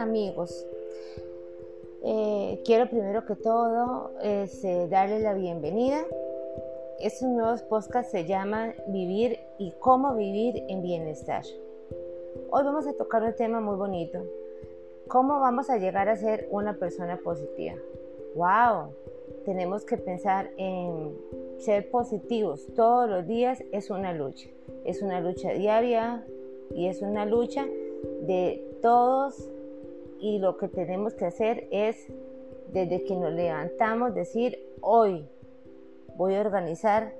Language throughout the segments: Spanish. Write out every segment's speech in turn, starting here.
Amigos, eh, quiero primero que todo este, darle la bienvenida. Este nuevo podcast se llama Vivir y cómo vivir en bienestar. Hoy vamos a tocar un tema muy bonito. ¿Cómo vamos a llegar a ser una persona positiva? ¡Wow! Tenemos que pensar en ser positivos todos los días. Es una lucha. Es una lucha diaria y es una lucha de todos y lo que tenemos que hacer es desde que nos levantamos decir hoy voy a organizar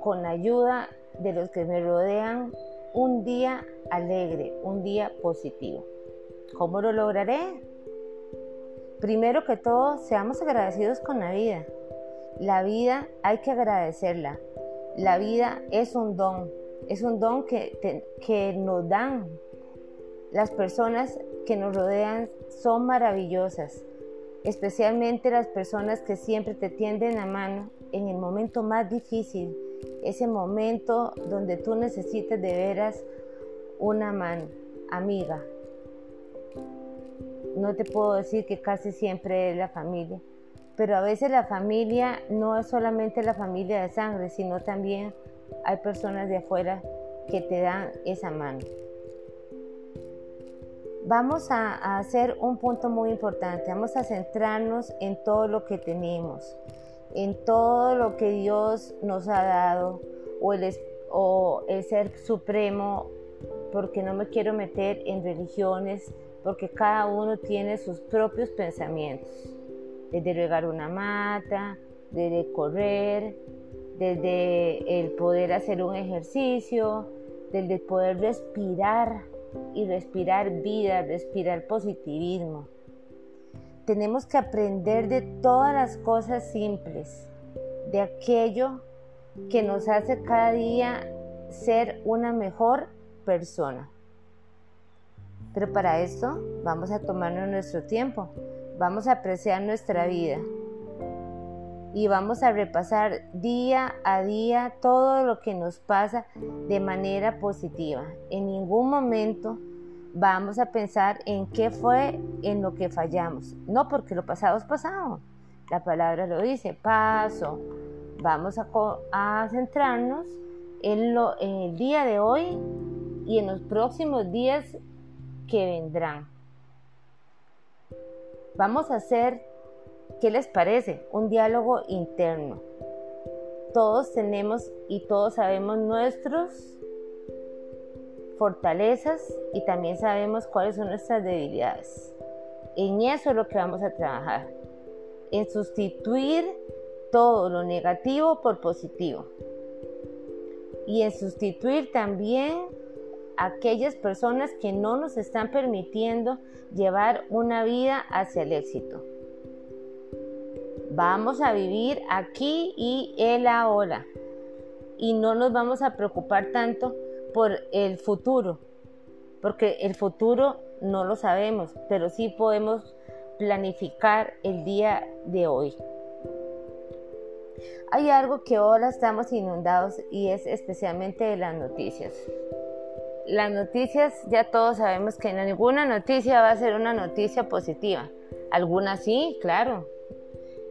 con la ayuda de los que me rodean un día alegre, un día positivo. ¿Cómo lo lograré? Primero que todo, seamos agradecidos con la vida. La vida hay que agradecerla. La vida es un don, es un don que, que nos dan las personas que nos rodean son maravillosas, especialmente las personas que siempre te tienden la mano en el momento más difícil, ese momento donde tú necesitas de veras una mano, amiga. No te puedo decir que casi siempre es la familia, pero a veces la familia no es solamente la familia de sangre, sino también hay personas de afuera que te dan esa mano vamos a, hacer un punto muy importante. Vamos a centrarnos en todo lo que tenemos, en todo lo que Dios nos ha dado o el, o el ser supremo, porque no me quiero meter en religiones, porque cada uno tiene sus propios pensamientos. Desde regar una mata, desde correr, desde el poder hacer un ejercicio, desde poder respirar y respirar vida, respirar positivismo. Tenemos que aprender de todas las cosas simples, de aquello que nos hace cada día ser una mejor persona. Pero para esto vamos a tomarnos nuestro tiempo, vamos a apreciar nuestra vida y vamos a repasar día a día todo lo que nos pasa de manera positiva. En ningún momento vamos a pensar en qué fue en lo que fallamos. No porque lo pasado es pasado. La palabra lo dice, paso. Vamos a, centrarnos en, lo, en el día de hoy y en los próximos días que vendrán. Vamos a hacer ¿Qué les parece? Un diálogo interno. Todos tenemos y todos sabemos nuestras fortalezas y también sabemos cuáles son nuestras debilidades. En eso es lo que vamos a trabajar. En sustituir todo lo negativo por positivo. Y en sustituir también aquellas personas que no nos están permitiendo llevar una vida hacia el éxito. Vamos a vivir aquí y el ahora. Y no nos vamos a preocupar tanto por el futuro, porque el futuro no lo sabemos, pero sí podemos planificar el día de hoy. Hay algo que ahora estamos inundados y es especialmente de las noticias. Las noticias, ya todos sabemos que ninguna noticia va a ser una noticia positiva. Algunas sí, claro,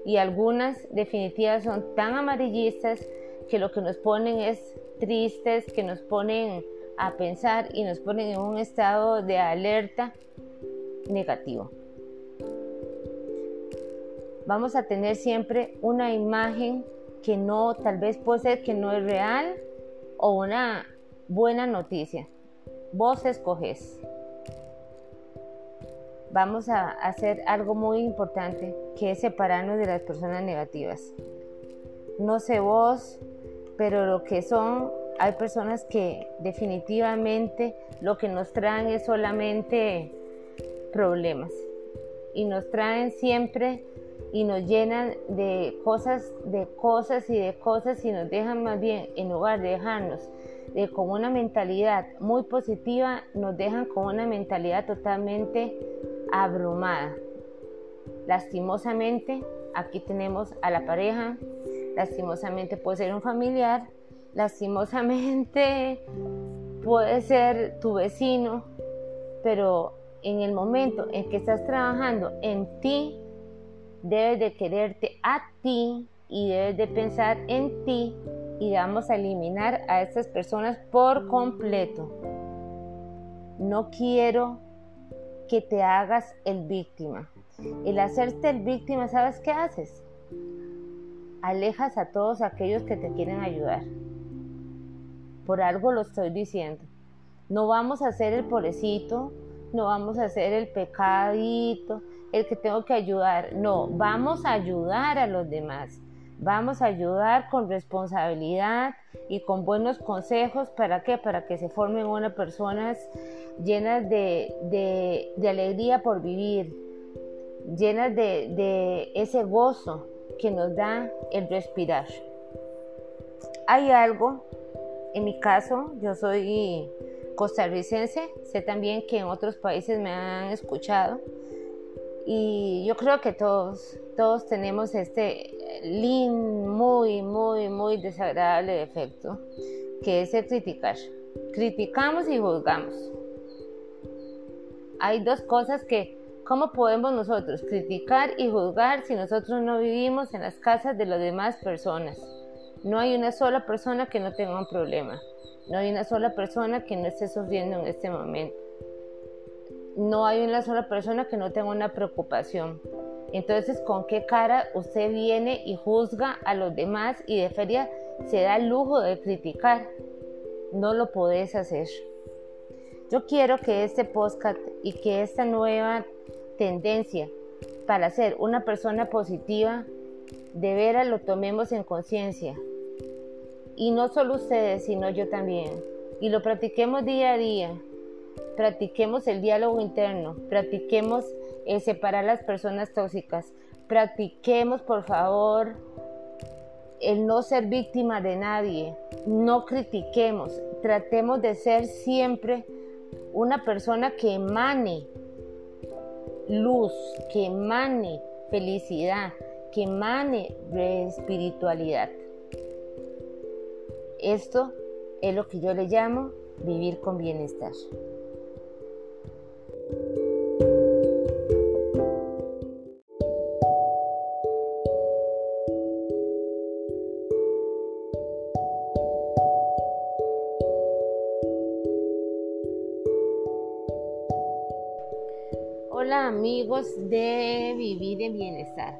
y algunas definitivas son tan amarillistas que lo que nos ponen es tristes, que nos ponen a pensar y nos ponen en un estado de alerta negativo. Vamos a tener siempre una imagen que no, tal vez puede ser que no es real o una buena noticia. Vos escoges vamos a hacer algo muy importante, que es separarnos de las personas negativas. No sé vos, pero lo que son, hay personas que definitivamente lo que nos traen es solamente problemas y nos traen siempre y nos llenan de cosas, de cosas y de cosas y nos dejan más bien, en lugar de dejarnos de, con una mentalidad muy positiva, nos dejan con una mentalidad totalmente abrumada. Lastimosamente, aquí tenemos a la pareja, lastimosamente puede ser un familiar, lastimosamente puede ser tu vecino, pero en el momento en que estás trabajando en ti, debes de quererte a ti y debes de pensar en ti y vamos a eliminar a estas personas por completo. No quiero que te hagas el víctima. El hacerte el víctima, ¿sabes qué haces? Alejas a todos aquellos que te quieren ayudar. Por algo lo estoy diciendo. No vamos a hacer el pobrecito, no vamos a hacer el pecadito, el que tengo que ayudar. No, vamos a ayudar a los demás. Vamos a ayudar con responsabilidad y con buenos consejos. ¿Para qué? Para que se formen unas personas llenas de, alegría por vivir, llenas de, de ese gozo que nos da el respirar. Hay algo, en mi caso, yo soy costarricense, sé también que en otros países me han escuchado y yo creo que todos, todos tenemos este lin muy, muy, muy desagradable defecto, que es el criticar. Criticamos y juzgamos. Hay dos cosas que, ¿cómo podemos nosotros criticar y juzgar si nosotros no vivimos en las casas de las demás personas? No hay una sola persona que no tenga un problema. No hay una sola persona que no esté sufriendo en este momento no hay una sola persona que no tenga una preocupación. Entonces, ¿con qué cara usted viene y juzga a los demás y de feria se da el lujo de criticar? No lo podés hacer. Yo quiero que este podcast y que esta nueva tendencia para ser una persona positiva, de veras lo tomemos en conciencia. Y no solo ustedes, sino yo también. Y lo practiquemos día a día. Practiquemos el diálogo interno, practiquemos el separar las personas tóxicas, practiquemos por favor el no ser víctima de nadie, no critiquemos, tratemos de ser siempre una persona que emane luz, que emane felicidad, que emane espiritualidad. Esto es lo que yo le llamo vivir con bienestar. Amigos de Vivir en Bienestar.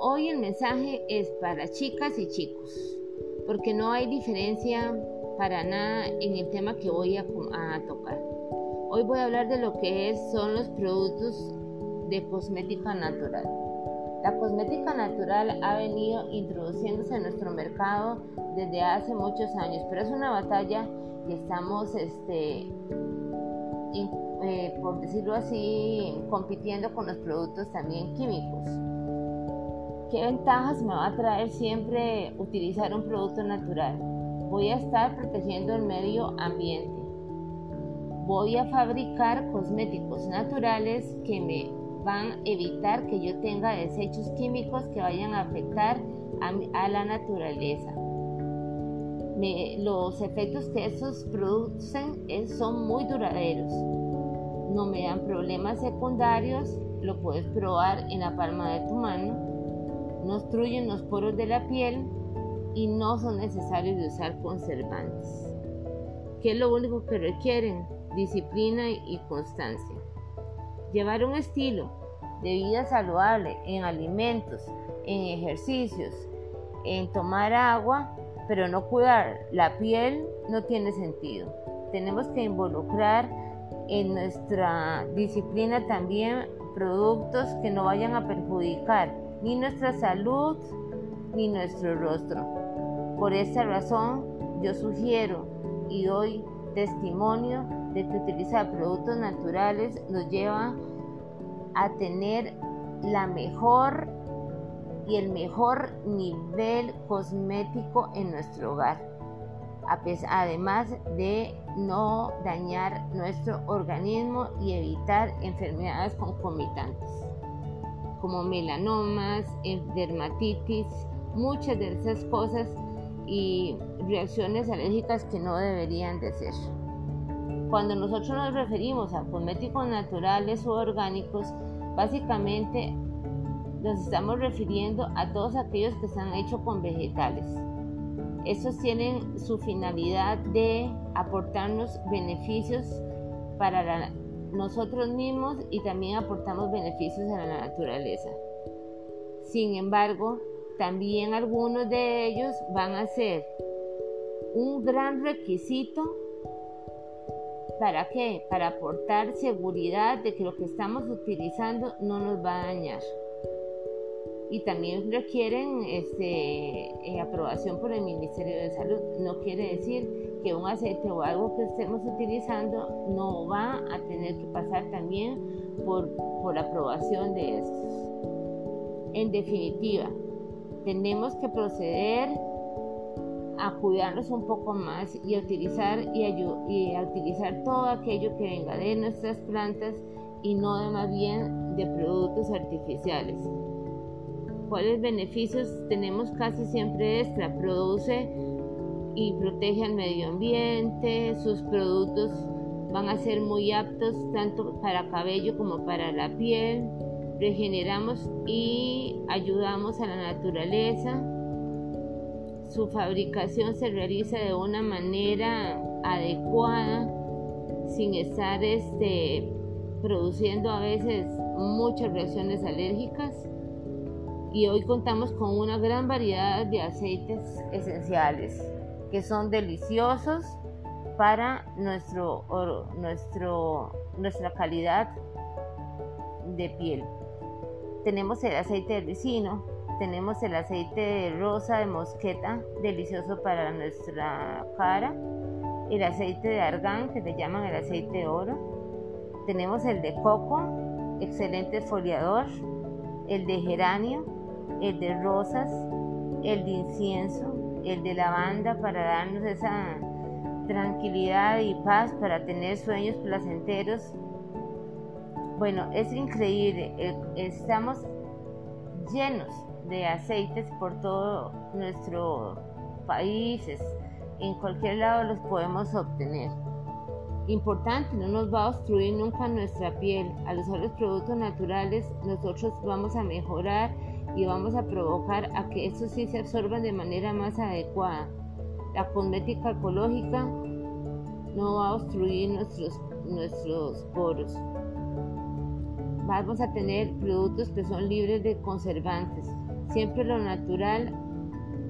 Hoy el mensaje es para chicas y chicos, porque no hay diferencia para nada en el tema que voy a, tocar. Hoy voy a hablar de lo que son los productos de cosmética natural. La cosmética natural ha venido introduciéndose en nuestro mercado desde hace muchos años, pero es una batalla que estamos este, eh, por decirlo así, compitiendo con los productos también químicos. ¿Qué ventajas me va a traer siempre utilizar un producto natural? Voy a estar protegiendo el medio ambiente voy a fabricar cosméticos naturales que me van a evitar que yo tenga desechos químicos que vayan a afectar a, la naturaleza. los efectos que estos producen son muy duraderos. No me dan problemas secundarios, lo puedes probar en la palma de tu mano. No obstruyen los poros de la piel y no son necesarios de usar conservantes. ¿Qué es lo único que requieren? disciplina y constancia. Llevar un estilo de vida saludable en alimentos, en ejercicios, en tomar agua, pero no cuidar la piel no tiene sentido. Tenemos que involucrar en nuestra disciplina también productos que no vayan a perjudicar ni nuestra salud ni nuestro rostro. Por esta razón yo sugiero y doy testimonio de que utilizar productos naturales nos lleva a tener la mejor y el mejor nivel cosmético en nuestro hogar, además de no dañar nuestro organismo y evitar enfermedades concomitantes como melanomas, dermatitis, muchas de esas cosas y reacciones alérgicas que no deberían de ser. Cuando nosotros nos referimos a cosméticos naturales o orgánicos, básicamente nos estamos refiriendo a todos aquellos que están hechos con vegetales. Estos tienen su finalidad de aportarnos beneficios para nosotros mismos y también aportamos beneficios a la naturaleza. Sin embargo, también algunos de ellos van a ser un gran requisito ¿Para qué? Para aportar seguridad de que lo que estamos utilizando no nos va a dañar y también requieren este, eh, aprobación por el Ministerio de Salud. No quiere decir que un aceite o algo que estemos utilizando no va a tener que pasar también por, por aprobación de estos. En definitiva, tenemos que proceder a cuidarnos un poco más y a utilizar, y y a utilizar todo aquello que venga de nuestras plantas y no de más bien de productos artificiales cuáles beneficios tenemos casi siempre extra. Produce y protege al medio ambiente, sus productos van a ser muy aptos tanto para cabello como para la piel. Regeneramos y ayudamos a la naturaleza. Su fabricación se realiza de una manera adecuada, sin estar este, produciendo a veces muchas reacciones alérgicas y hoy contamos con una gran variedad de aceites esenciales que son deliciosos para nuestro, nuestro, nuestra calidad de piel. Tenemos el aceite de ricino, tenemos el aceite de rosa de mosqueta, delicioso para nuestra cara, el aceite de argán, que le llaman el aceite de oro, tenemos el de coco, excelente foliador, el de geranio, el de rosas, el de incienso, el de lavanda para darnos esa tranquilidad y paz, para tener sueños placenteros. Bueno, es increíble, eh, estamos llenos de aceites por todo nuestro país, en cualquier lado los podemos obtener. Importante, no nos va a obstruir nunca nuestra piel. Al usar los productos naturales, nosotros vamos a mejorar y vamos a provocar a que estos sí se absorban de manera más adecuada. La cosmética ecológica no va a obstruir nuestros, nuestros poros. Vamos a tener productos que son libres de conservantes. Siempre lo natural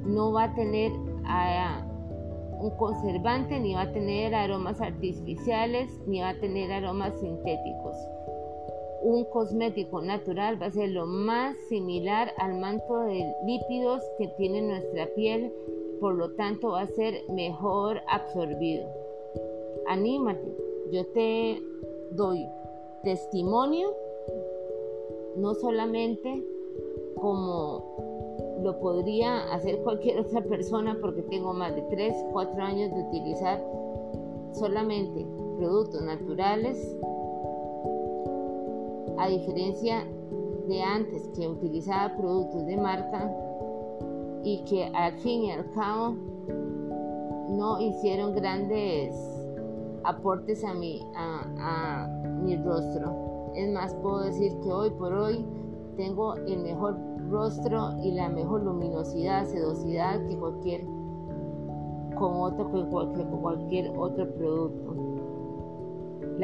no va a tener un conservante, ni va a tener aromas artificiales, ni va a tener aromas sintéticos un cosmético natural va a ser lo más similar al manto de lípidos que tiene nuestra piel, por lo tanto va a ser mejor absorbido. Anímate, yo te doy testimonio, no solamente como lo podría hacer cualquier otra persona porque tengo más de 3, 4 años de utilizar solamente productos naturales a diferencia de antes que utilizaba productos de marca y que al fin y al cabo no hicieron grandes aportes a mi, a, mi rostro. Es más, puedo decir que hoy por hoy tengo el mejor rostro y la mejor luminosidad, sedosidad que cualquier con otro que cualquier, cualquier otro producto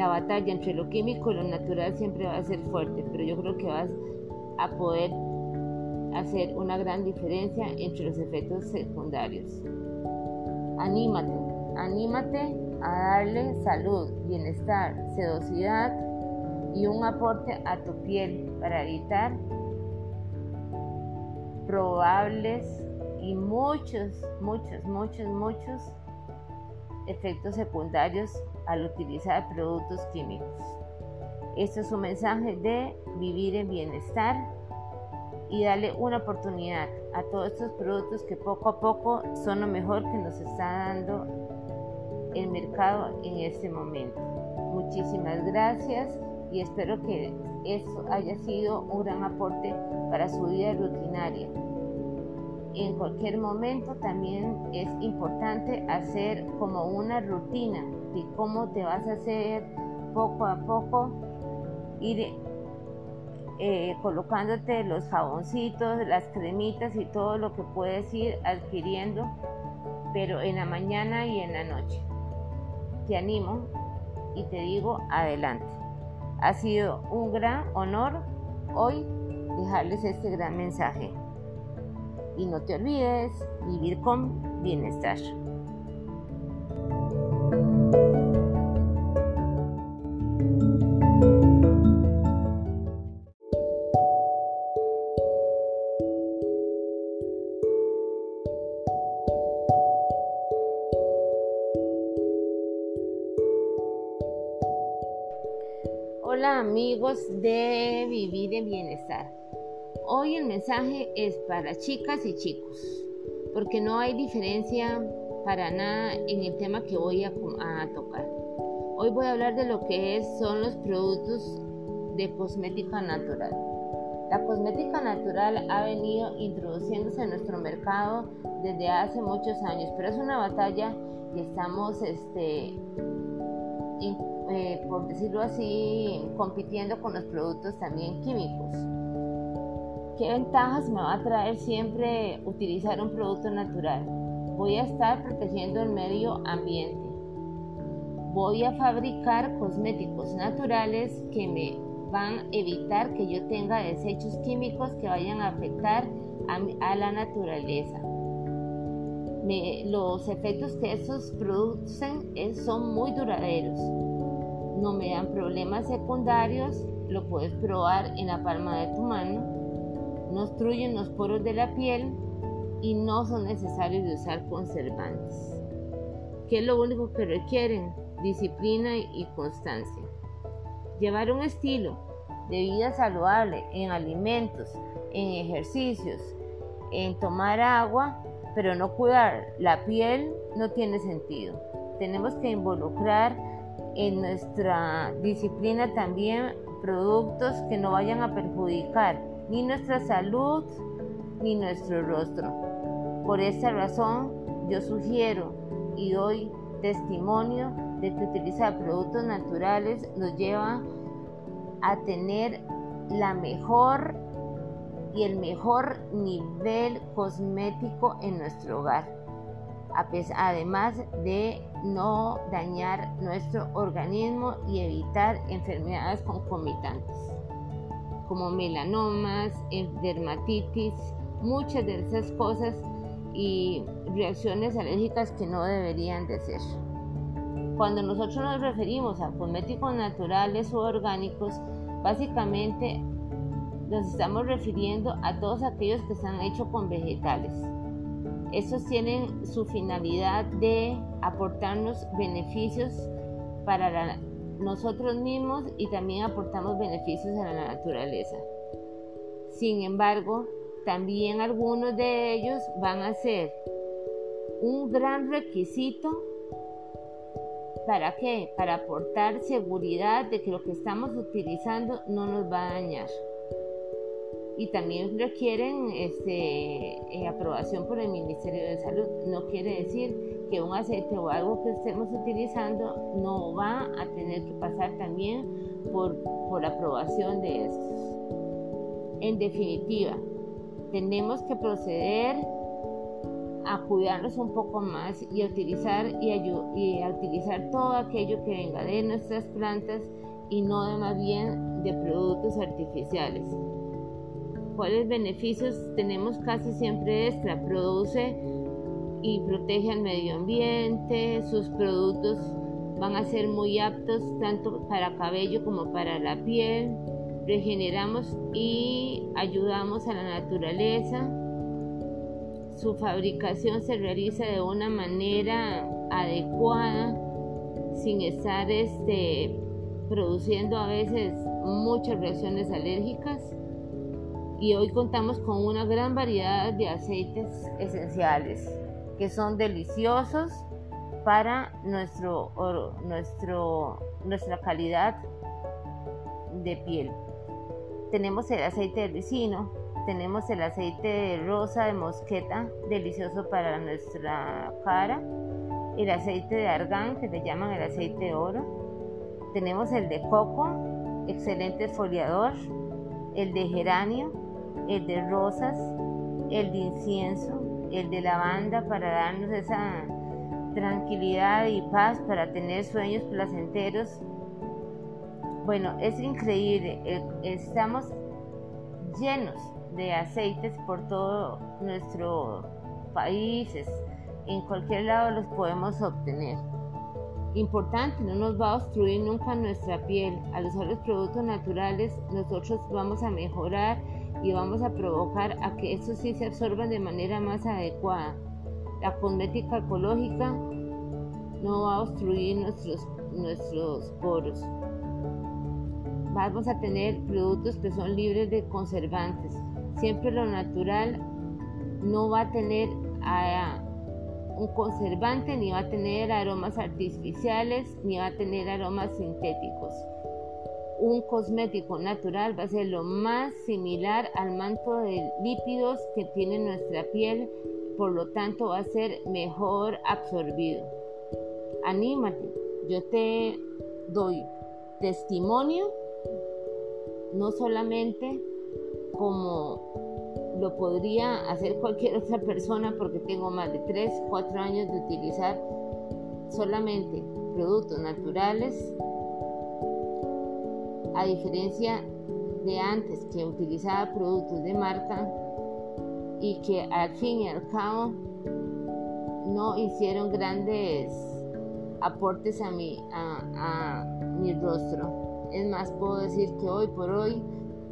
la batalla entre lo químico y lo natural siempre va a ser fuerte, pero yo creo que vas a poder hacer una gran diferencia entre los efectos secundarios. Anímate, anímate a darle salud, bienestar, sedosidad y un aporte a tu piel para evitar probables y muchos, muchos, muchos, muchos efectos secundarios al utilizar productos químicos. Esto es un mensaje de vivir en bienestar y darle una oportunidad a todos estos productos que poco a poco son lo mejor que nos está dando el mercado en este momento. Muchísimas gracias y espero que esto haya sido un gran aporte para su vida rutinaria. en cualquier momento también es importante hacer como una rutina de cómo te vas a hacer poco a poco, ir eh, colocándote los jaboncitos, las cremitas y todo lo que puedes ir adquiriendo, pero en la mañana y en la noche. Te animo y te digo adelante. Ha sido un gran honor hoy dejarles este gran mensaje. Y no te olvides vivir con bienestar. De Vivir en Bienestar. Hoy el mensaje es para chicas y chicos, porque no hay diferencia para nada en el tema que voy a, tocar. Hoy voy a hablar de lo que son los productos de cosmética natural. La cosmética natural ha venido introduciéndose en nuestro mercado desde hace muchos años, pero es una batalla que estamos, este, eh, por decirlo así, compitiendo con los productos también químicos. ¿Qué ventajas me va a traer siempre utilizar un producto natural? Voy a estar protegiendo el medio ambiente. Voy a fabricar cosméticos naturales que me van a evitar que yo tenga desechos químicos que vayan a afectar a, la naturaleza. Los efectos que esos producen son muy duraderos. No me dan problemas secundarios, lo puedes probar en la palma de tu mano no obstruyen los poros de la piel y no son necesarios de usar conservantes. ¿Qué es lo único que requieren? Disciplina y constancia. Llevar un estilo de vida saludable en alimentos, en ejercicios, en tomar agua, pero no cuidar la piel no tiene sentido. Tenemos que involucrar en nuestra disciplina también productos que no vayan a perjudicar ni nuestra salud, ni nuestro rostro. Por esta razón, yo sugiero y doy testimonio de que utilizar productos naturales nos lleva a tener la mejor y el mejor nivel cosmético en nuestro hogar, además de no dañar nuestro organismo y evitar enfermedades concomitantes como melanomas, dermatitis, muchas de esas cosas y reacciones alérgicas que no deberían de ser. Cuando nosotros nos referimos a cosméticos naturales o orgánicos, básicamente nos estamos refiriendo a todos aquellos que se han hecho con vegetales. Estos tienen su finalidad de aportarnos beneficios para nosotros mismos y también aportamos beneficios a la naturaleza. Sin embargo, también algunos de ellos van a ser un gran requisito ¿Para qué? Para aportar seguridad de que lo que estamos utilizando no nos va a dañar y también requieren este, eh, aprobación por el Ministerio de Salud. No quiere decir que un aceite o algo que estemos utilizando no va a tener que pasar también por, por aprobación de estos. En definitiva, tenemos que proceder a cuidarnos un poco más y a utilizar, y y a utilizar todo aquello que venga de nuestras plantas y no de más bien de productos artificiales cuáles beneficios tenemos casi siempre extra. Produce y protege al medio ambiente, sus productos van a ser muy aptos tanto para cabello como para la piel. Regeneramos y ayudamos a la naturaleza. Su fabricación se realiza de una manera adecuada, sin estar este, produciendo a veces muchas reacciones alérgicas y hoy contamos con una gran variedad de aceites esenciales que son deliciosos para nuestro, nuestro, nuestra calidad de piel. Tenemos el aceite de ricino tenemos el aceite de rosa de mosqueta, delicioso para nuestra cara, el aceite de argán, que le llaman el aceite de oro, tenemos el de coco, excelente foliador, el de geranio, el de rosas, el de incienso, el de lavanda para darnos esa tranquilidad y paz, para tener sueños placenteros. Bueno, es increíble, eh, estamos llenos de aceites por todo nuestro país, en cualquier lado los podemos obtener. Importante, no nos va a obstruir nunca nuestra piel. Al usar los productos naturales, nosotros vamos a mejorar y vamos a provocar a que estos sí se absorban de manera más adecuada. La cosmética ecológica no va a obstruir nuestros, nuestros poros. Vamos a tener productos que son libres de conservantes. Siempre lo natural no va a tener un conservante, ni va a tener aromas artificiales, ni va a tener aromas sintéticos un cosmético natural va a ser lo más similar al manto de lípidos que tiene nuestra piel, por lo tanto va a ser mejor absorbido. Anímate, yo te doy testimonio, no solamente como lo podría hacer cualquier otra persona porque tengo más de 3, 4 años de utilizar solamente productos naturales a diferencia de antes que utilizaba productos de marca y que al fin y al cabo no hicieron grandes aportes a mi, a, mi rostro. Es más, puedo decir que hoy por hoy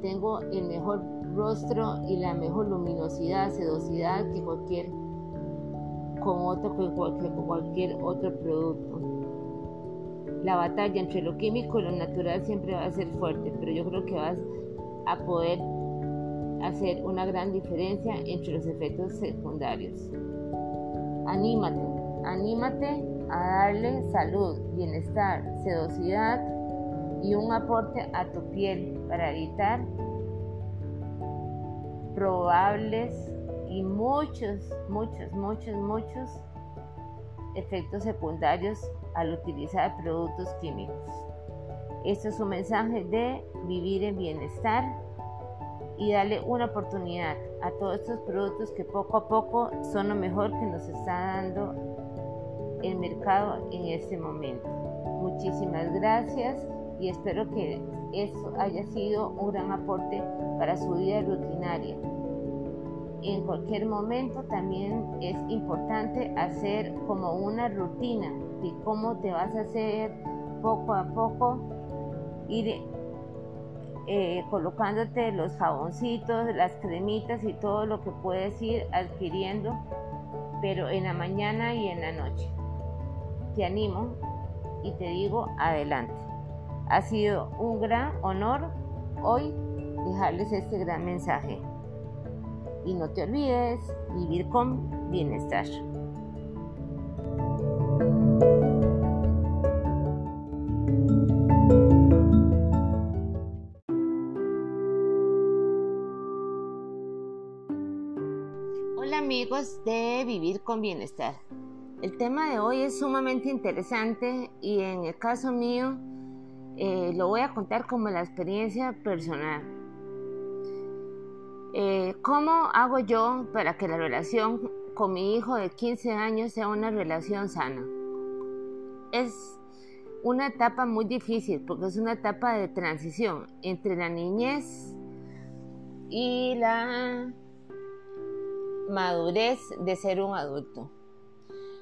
tengo el mejor rostro y la mejor luminosidad, sedosidad que cualquier con otro cualquier, cualquier otro producto la batalla entre lo químico y lo natural siempre va a ser fuerte, pero yo creo que vas a poder hacer una gran diferencia entre los efectos secundarios. Anímate, anímate a darle salud, bienestar, sedosidad y un aporte a tu piel para evitar probables y muchos, muchos, muchos, muchos efectos secundarios al utilizar productos químicos. Esto es un mensaje de vivir en bienestar y darle una oportunidad a todos estos productos que poco a poco son lo mejor que nos está dando el mercado en este momento. Muchísimas gracias y espero que esto haya sido un gran aporte para su vida rutinaria en cualquier momento también es importante hacer como una rutina de cómo te vas a hacer poco a poco, ir eh, colocándote los jaboncitos, las cremitas y todo lo que puedes ir adquiriendo, pero en la mañana y en la noche. Te animo y te digo adelante. Ha sido un gran honor hoy dejarles este gran mensaje y no te olvides vivir con bienestar. Amigos de Vivir con Bienestar. El tema de hoy es sumamente interesante y en el caso mío eh, lo voy a contar como la experiencia personal. Eh, ¿Cómo hago yo para que la relación con mi hijo de 15 años sea una relación sana? Es una etapa muy difícil porque es una etapa de transición entre la niñez y la madurez de ser un adulto.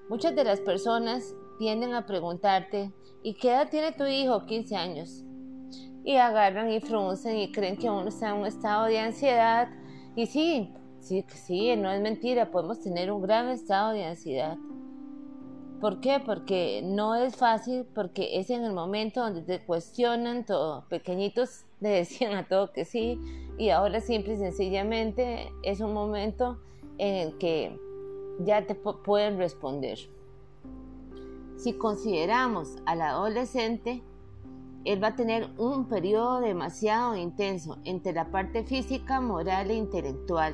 Muchas de las personas tienden a preguntarte, ¿y qué edad tiene tu hijo? 15 años y agarran y fruncen y creen que uno está en un estado de ansiedad. Y sí, sí, sí, no es mentira, podemos tener un gran estado de ansiedad. ¿Por qué? Porque no es fácil, porque es en el momento donde te cuestionan todo. Pequeñitos le decían a todo que sí, y ahora simple y sencillamente es un momento en el que ya te pueden responder. Si consideramos al adolescente, él va a tener un periodo demasiado intenso entre la parte física, moral e intelectual.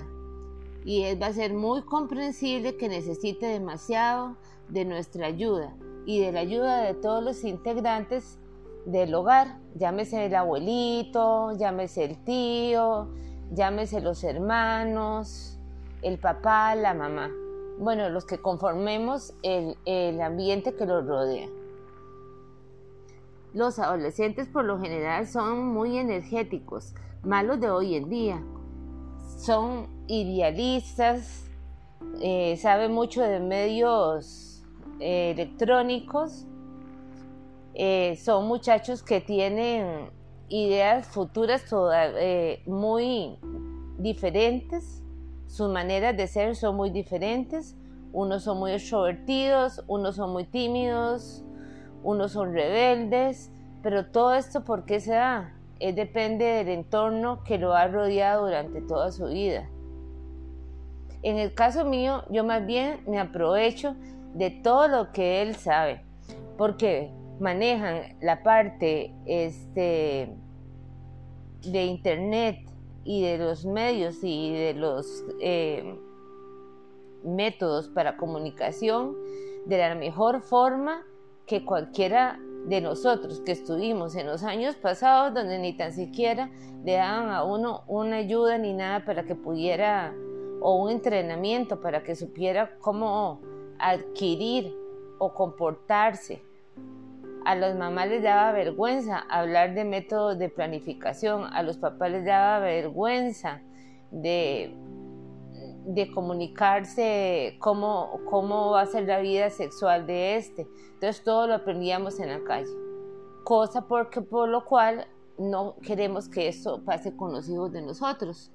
Y él va a ser muy comprensible que necesite demasiado de nuestra ayuda y de la ayuda de todos los integrantes del hogar, llámese el abuelito, llámese el tío, llámese los hermanos, el papá, la mamá. Bueno, los que conformemos el, el ambiente que los rodea. Los adolescentes por lo general son muy energéticos, malos de hoy en día. Son idealistas, eh, saben mucho de medios eh, electrónicos, eh, son muchachos que tienen ideas futuras muy diferentes, sus maneras de ser son muy diferentes, unos son muy extrovertidos, unos son muy tímidos, unos son rebeldes, pero todo esto ¿por qué se da? Depende del entorno que lo ha rodeado durante toda su vida. En el caso mío, yo más bien me aprovecho de todo lo que él sabe, porque manejan la parte este, de internet y de los medios y de los eh, métodos para comunicación de la mejor forma que cualquiera de nosotros que estuvimos en los años pasados donde ni tan siquiera le daban a uno una ayuda ni nada para que pudiera o un entrenamiento para que supiera cómo adquirir o comportarse. A las mamás les daba vergüenza hablar de métodos de planificación, a los papás les daba vergüenza de de comunicarse cómo, cómo va a ser la vida sexual de este. Entonces todo lo aprendíamos en la calle. Cosa porque, por lo cual no queremos que esto pase con los hijos de nosotros.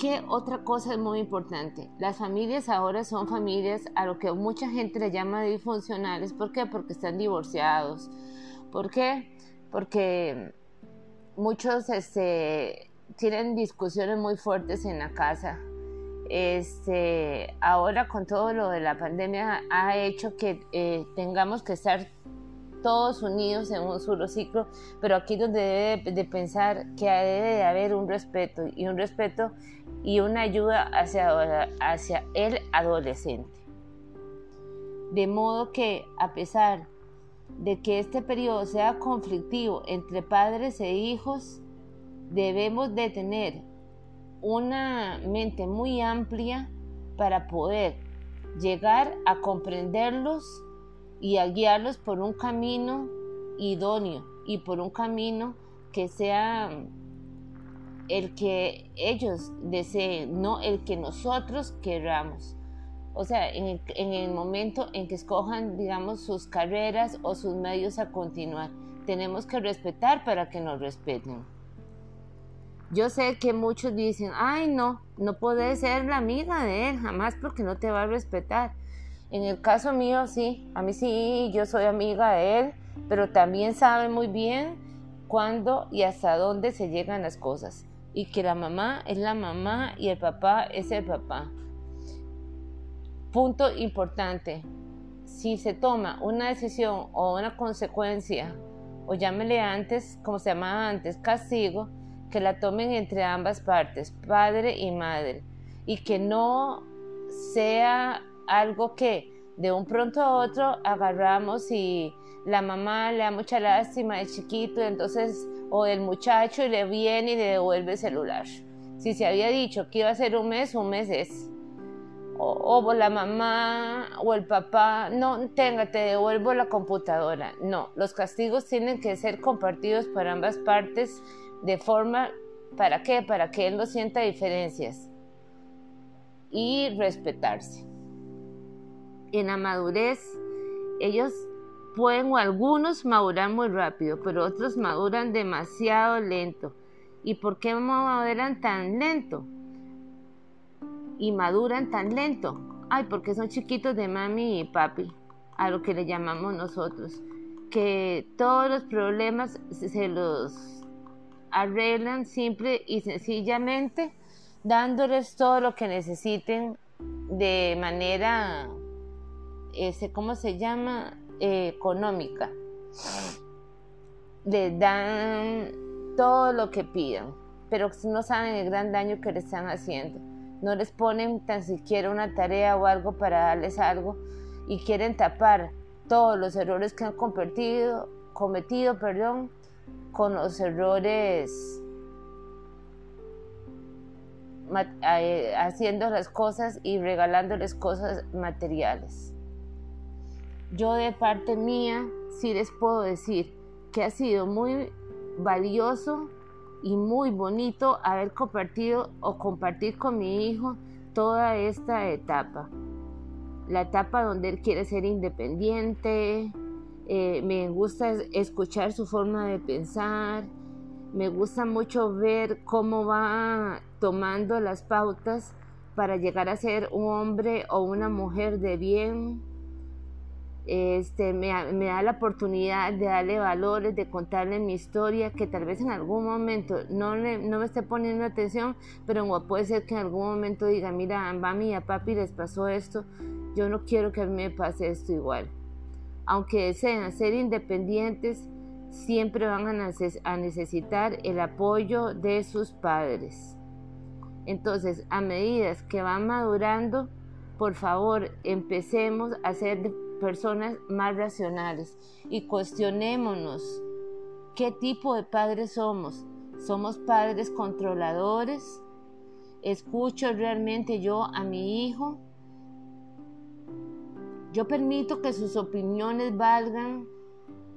¿Qué otra cosa es muy importante? Las familias ahora son familias a lo que mucha gente le llama disfuncionales. ¿Por qué? Porque están divorciados. ¿Por qué? Porque muchos este, tienen discusiones muy fuertes en la casa. Este, ahora con todo lo de la pandemia ha hecho que eh, tengamos que estar todos unidos en un solo ciclo, pero aquí donde debe de pensar que debe de haber un respeto y un respeto y una ayuda hacia, hacia el adolescente. De modo que a pesar de que este periodo sea conflictivo entre padres e hijos, debemos de tener una mente muy amplia para poder llegar a comprenderlos y a guiarlos por un camino idóneo y por un camino que sea el que ellos deseen, no el que nosotros queramos. O sea, en el, en el, momento en que escojan, digamos, sus carreras o sus medios a continuar, tenemos que respetar para que nos respeten. Yo sé que muchos dicen, ay no, no puedes ser la amiga de él jamás porque no te va a respetar. En el caso mío sí, a mí sí, yo soy amiga de él, pero también sabe muy bien cuándo y hasta dónde se llegan las cosas. Y que la mamá es la mamá y el papá es el papá. Punto importante, si se toma una decisión o una consecuencia, o llámele antes, como se llamaba antes, castigo, que la tomen entre ambas partes, padre y madre, y que no sea algo que de un pronto a otro agarramos y la mamá le da mucha lástima de chiquito, entonces, o el muchacho y le viene y le devuelve el celular. Si se había dicho que iba a ser un mes, un mes es. O, o, la mamá o el papá, no, tenga, te devuelvo la computadora. No, los castigos tienen que ser compartidos por ambas partes de forma, ¿para qué? Para que él no sienta diferencias y respetarse. En la madurez, ellos pueden o algunos maduran muy rápido, pero otros maduran demasiado lento. ¿Y por qué maduran tan lento? Y maduran tan lento. Ay, porque son chiquitos de mami y papi, a lo que le llamamos nosotros. Que todos los problemas se los arreglan simple y sencillamente dándoles todo lo que necesiten de manera, ese, ¿cómo se llama? Eh, económica. les dan todo lo que pidan, pero no saben el gran daño que le están haciendo. No les ponen tan siquiera una tarea o algo para darles algo y quieren tapar todos los errores que han cometido, cometido perdón, con los errores eh, haciendo las cosas y regalándoles cosas materiales. Yo de parte mía sí les puedo decir que ha sido muy valioso y muy bonito haber compartido o compartir con mi hijo toda esta etapa. La etapa donde él quiere ser independiente, eh, me gusta escuchar su forma de pensar, me gusta mucho ver cómo va tomando las pautas para llegar a ser un hombre o una mujer de bien. Este, me, da la oportunidad de darle valores, de contarle mi historia, que tal vez en algún momento no, no me esté poniendo atención, pero puede ser que en algún momento diga, mira, a mami y a papi les pasó esto, yo no quiero que a mí me pase esto igual. Aunque desean ser independientes, siempre van a necesitar el apoyo de sus padres. Entonces, a medida que van madurando, por favor, empecemos a ser personas más racionales y cuestionémonos qué tipo de padres somos. ¿Somos padres controladores? ¿Escucho realmente yo a mi hijo? Yo permito que sus opiniones valgan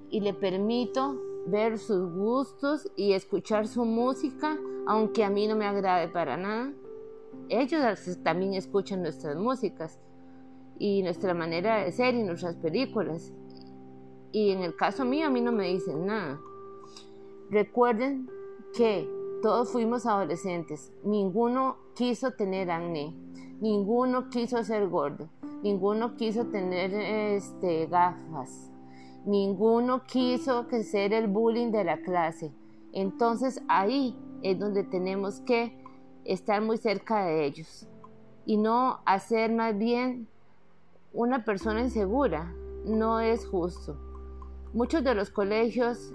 y le permito ver sus gustos y escuchar su música, aunque a mí no me agrade para nada. Ellos también escuchan nuestras músicas y nuestra manera de ser y nuestras películas. Y en el caso mío a mí no me dicen nada. Recuerden que todos fuimos adolescentes, ninguno quiso tener acné, ninguno quiso ser gordo, ninguno quiso tener este, gafas, ninguno quiso que ser el bullying de la clase. Entonces ahí es donde tenemos que estar muy cerca de ellos y no hacer más bien una persona insegura. No es justo. Muchos de los colegios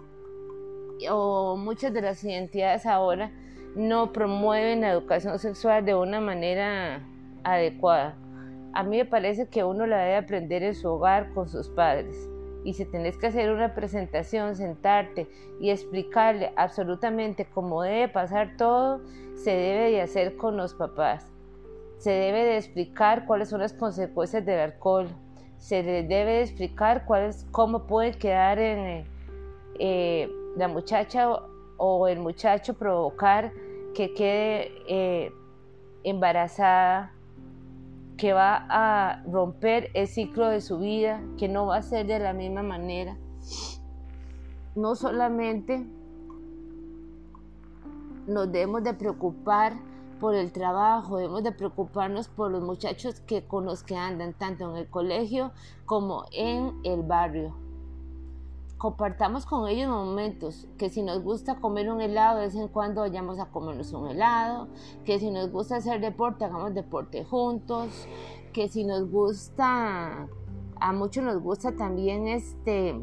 o muchas de las identidades ahora no promueven la educación sexual de una manera adecuada. A mí me parece que uno la debe aprender en su hogar con sus padres. Y si tenés que hacer una presentación, sentarte y explicarle absolutamente cómo debe pasar todo, se debe de hacer con los papás. Se debe de explicar cuáles son las consecuencias del alcohol. Se debe de explicar cuáles, cómo puede quedar en eh, la muchacha o el muchacho provocar que quede eh, embarazada que va a romper el ciclo de su vida, que no va a ser de la misma manera. No solamente nos debemos de preocupar por el trabajo, debemos de preocuparnos por los muchachos que con los que andan tanto en el colegio como en el barrio. Compartamos con ellos momentos, que si nos gusta comer un helado, de vez en cuando vayamos a comernos un helado, que si nos gusta hacer deporte, hagamos deporte juntos, que si nos gusta, a muchos nos gusta también este,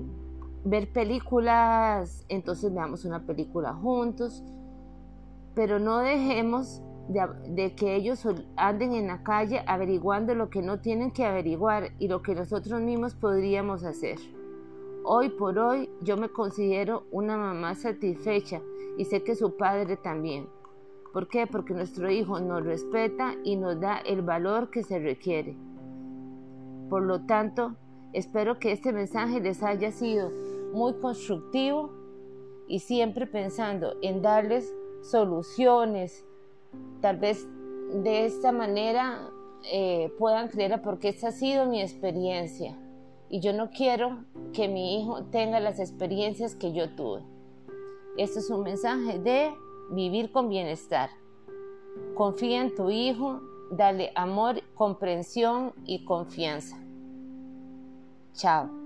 ver películas, entonces veamos una película juntos, pero no dejemos de, que ellos anden en la calle averiguando lo que no tienen que averiguar y lo que nosotros mismos podríamos hacer. Hoy por hoy yo me considero una mamá satisfecha y sé que su padre también. ¿Por qué? Porque nuestro hijo nos respeta y nos da el valor que se requiere. Por lo tanto, espero que este mensaje les haya sido muy constructivo y siempre pensando en darles soluciones. Tal vez de esta manera eh, puedan creer porque esta ha sido mi experiencia y yo no quiero que mi hijo tenga las experiencias que yo tuve. Esto es un mensaje de vivir con bienestar. Confía en tu hijo, dale amor, comprensión y confianza. Chao.